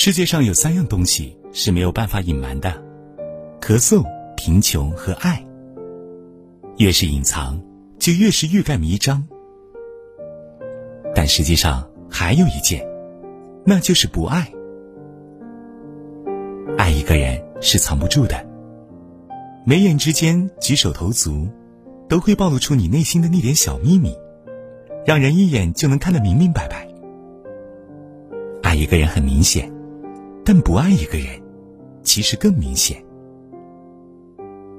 世界上有三样东西是没有办法隐瞒的：咳嗽、贫穷和爱。越是隐藏，就越是欲盖弥彰。但实际上还有一件，那就是不爱。爱一个人是藏不住的，眉眼之间、举手投足，都会暴露出你内心的那点小秘密，让人一眼就能看得明明白白。爱一个人很明显，但不爱一个人，其实更明显。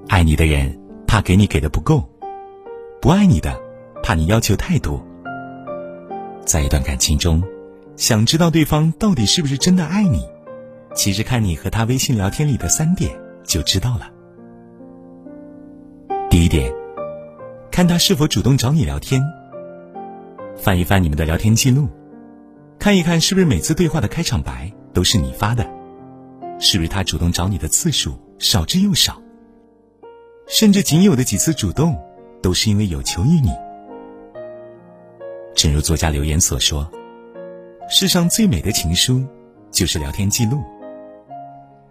爱你的人怕给你给的不够，不爱你的怕你要求太多。在一段感情中，想知道对方到底是不是真的爱你。其实看你和他微信聊天里的三点就知道了。第一点，看他是否主动找你聊天。翻一翻你们的聊天记录，看一看是不是每次对话的开场白都是你发的，是不是他主动找你的次数少之又少，甚至仅有的几次主动都是因为有求于你。正如作家留言所说：“世上最美的情书，就是聊天记录。”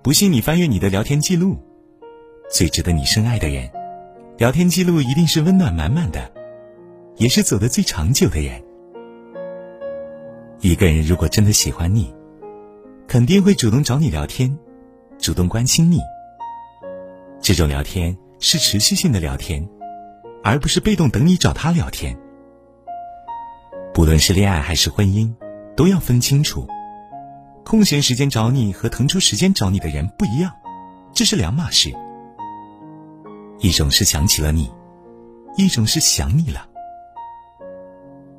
不信你翻阅你的聊天记录，最值得你深爱的人，聊天记录一定是温暖满满的，也是走得最长久的人。一个人如果真的喜欢你，肯定会主动找你聊天，主动关心你。这种聊天是持续性的聊天，而不是被动等你找他聊天。不论是恋爱还是婚姻，都要分清楚。空闲时间找你和腾出时间找你的人不一样，这是两码事。一种是想起了你，一种是想你了。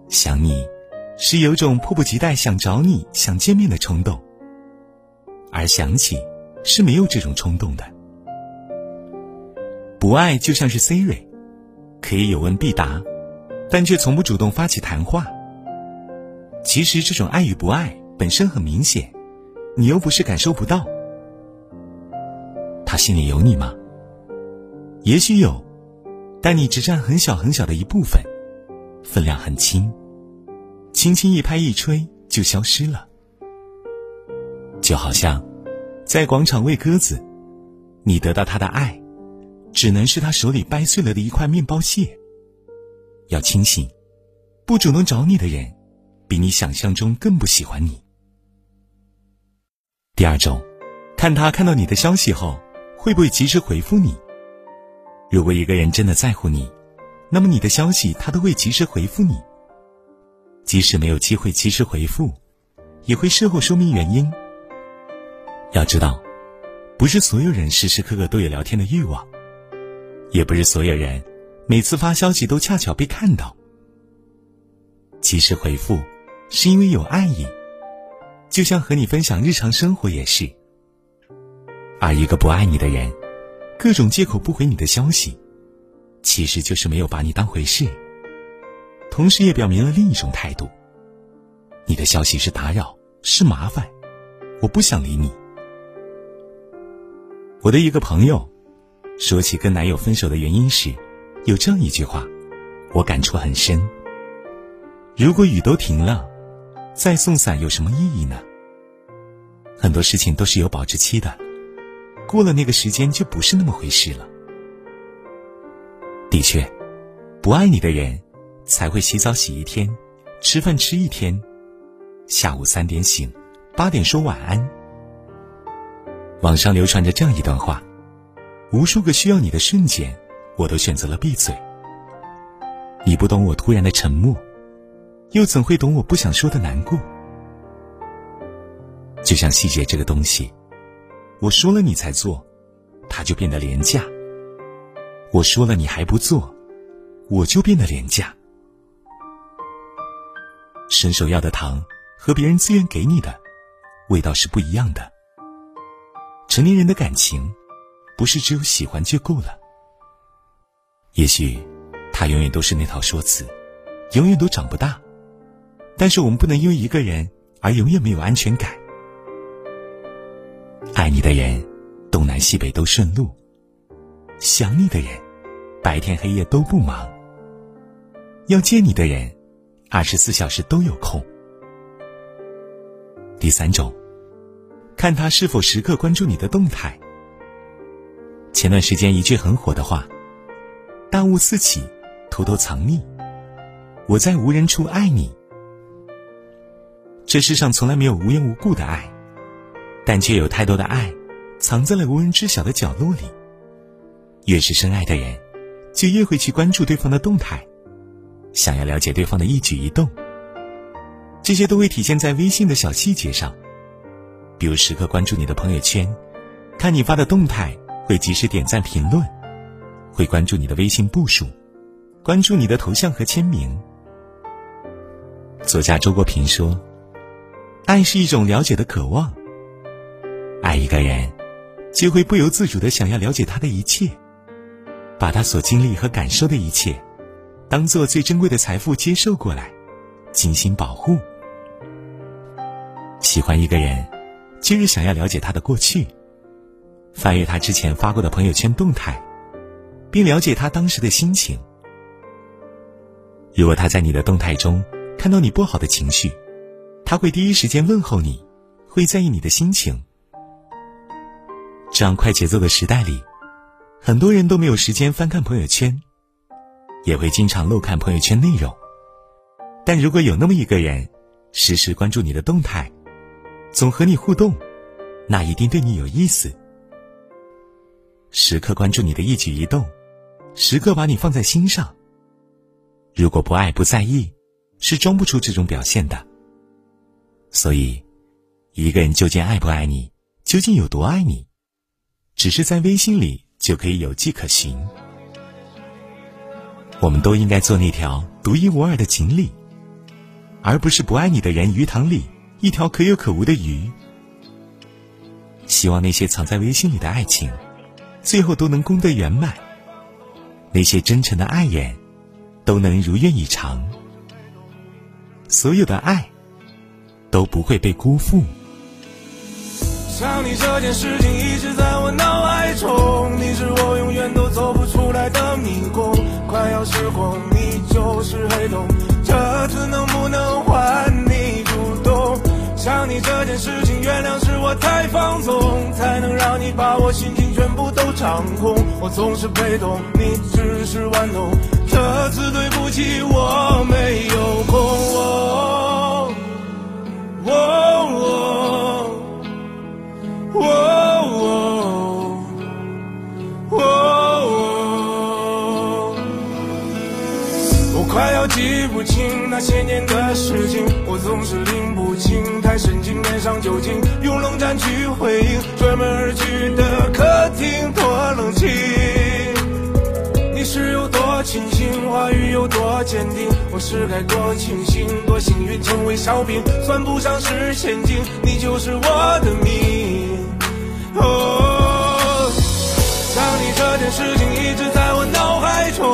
想你，是有种迫不及待想找你、想见面的冲动；而想起，是没有这种冲动的。不爱就像是 Siri，可以有问必答，但却从不主动发起谈话。其实这种爱与不爱本身很明显。你又不是感受不到，他心里有你吗？也许有，但你只占很小很小的一部分，分量很轻，轻轻一拍一吹就消失了。就好像在广场喂鸽子，你得到他的爱，只能是他手里掰碎了的一块面包屑。要清醒，不主动找你的人，比你想象中更不喜欢你。第二种，看他看到你的消息后，会不会及时回复你。如果一个人真的在乎你，那么你的消息他都会及时回复你。即使没有机会及时回复，也会事后说明原因。要知道，不是所有人时时刻刻都有聊天的欲望，也不是所有人每次发消息都恰巧被看到。及时回复，是因为有爱意。就像和你分享日常生活也是，而一个不爱你的人，各种借口不回你的消息，其实就是没有把你当回事。同时也表明了另一种态度：你的消息是打扰，是麻烦，我不想理你。我的一个朋友，说起跟男友分手的原因时，有这样一句话，我感触很深：如果雨都停了。再送伞有什么意义呢？很多事情都是有保质期的，过了那个时间就不是那么回事了。的确，不爱你的人才会洗澡洗一天，吃饭吃一天，下午三点醒，八点说晚安。网上流传着这样一段话：无数个需要你的瞬间，我都选择了闭嘴。你不懂我突然的沉默。又怎会懂我不想说的难过？就像细节这个东西，我说了你才做，它就变得廉价；我说了你还不做，我就变得廉价。伸手要的糖和别人自愿给你的，味道是不一样的。成年人的感情，不是只有喜欢就够了。也许，他永远都是那套说辞，永远都长不大。但是我们不能因为一个人而永远没有安全感。爱你的人，东南西北都顺路；想你的人，白天黑夜都不忙。要见你的人，二十四小时都有空。第三种，看他是否时刻关注你的动态。前段时间一句很火的话：“大雾四起，偷偷藏匿，我在无人处爱你。”这世上从来没有无缘无故的爱，但却有太多的爱藏在了无人知晓的角落里。越是深爱的人，就越会去关注对方的动态，想要了解对方的一举一动。这些都会体现在微信的小细节上，比如时刻关注你的朋友圈，看你发的动态，会及时点赞评论，会关注你的微信步数，关注你的头像和签名。作家周国平说：“爱是一种了解的渴望。爱一个人，就会不由自主的想要了解他的一切，把他所经历和感受的一切，当做最珍贵的财富接受过来，精心保护。”喜欢一个人，今日想要了解他的过去，翻阅他之前发过的朋友圈动态，并了解他当时的心情。如果他在你的动态中看到你不好的情绪，他会第一时间问候你，会在意你的心情。这样快节奏的时代里，很多人都没有时间翻看朋友圈，也会经常漏看朋友圈内容。但如果有那么一个人，时时关注你的动态，总和你互动，那一定对你有意思。时刻关注你的一举一动，时刻把你放在心上。如果不爱不在意，是装不出这种表现的。所以，一个人究竟爱不爱你，究竟有多爱你，只是在微信里就可以有迹可循。我们都应该做那条独一无二的锦鲤，而不是不爱你的人鱼塘里。一条可有可无的鱼。希望那些藏在微信里的爱情，最后都能功德圆满。那些真诚的爱人，都能如愿以偿。所有的爱，都不会被辜负。想你这件事情一直在我脑海中，你是我永远都走不出来的迷宫。快要失控，你就是黑洞，太放纵，才能让你把我心情全部都掌控。我总是被动，你只是玩弄。这次对不起，我要记不清那些年的事情，我总是拎不清。太神经脸上酒精，用冷战去回应，专门而去的客厅多冷清。你是有多清醒，话语有多坚定，我是该多庆幸，多幸运成为小兵，算不上是陷阱，你就是我的命。哦，想你这件事情一直在我脑海中，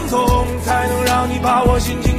放纵，才能让你把我心情